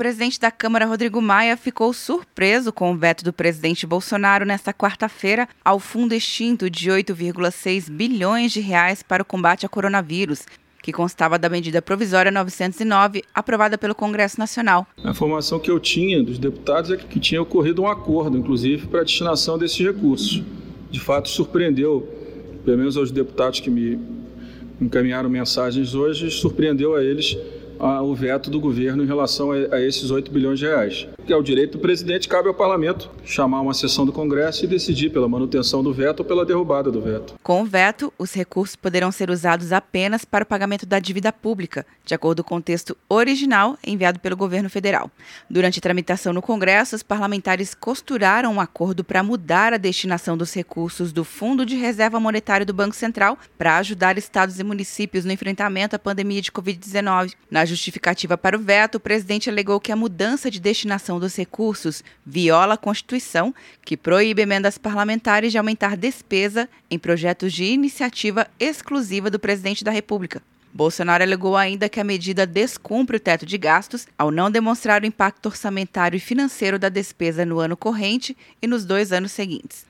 presidente da Câmara, Rodrigo Maia, ficou surpreso com o veto do presidente Bolsonaro nesta quarta-feira ao fundo extinto de 8,6 bilhões de reais para o combate ao coronavírus, que constava da medida provisória 909, aprovada pelo Congresso Nacional. A informação que eu tinha dos deputados é que tinha ocorrido um acordo, inclusive, para a destinação desses recursos. De fato, surpreendeu, pelo menos aos deputados que me encaminharam mensagens hoje, surpreendeu a eles o veto do governo em relação a, esses 8 bilhões de reais. Que é o direito do presidente, cabe ao parlamento chamar uma sessão do Congresso e decidir pela manutenção do veto ou pela derrubada do veto. Com o veto, os recursos poderão ser usados apenas para o pagamento da dívida pública, de acordo com o texto original enviado pelo governo federal. Durante a tramitação no Congresso, os parlamentares costuraram um acordo para mudar a destinação dos recursos do Fundo de Reserva Monetária do Banco Central para ajudar estados e municípios no enfrentamento à pandemia de Covid-19. Na justificativa para o veto, o presidente alegou que a mudança de destinação dos recursos viola a Constituição, que proíbe emendas parlamentares de aumentar despesa em projetos de iniciativa exclusiva do presidente da República. Bolsonaro alegou ainda que a medida descumpre o teto de gastos ao não demonstrar o impacto orçamentário e financeiro da despesa no ano corrente e nos dois anos seguintes.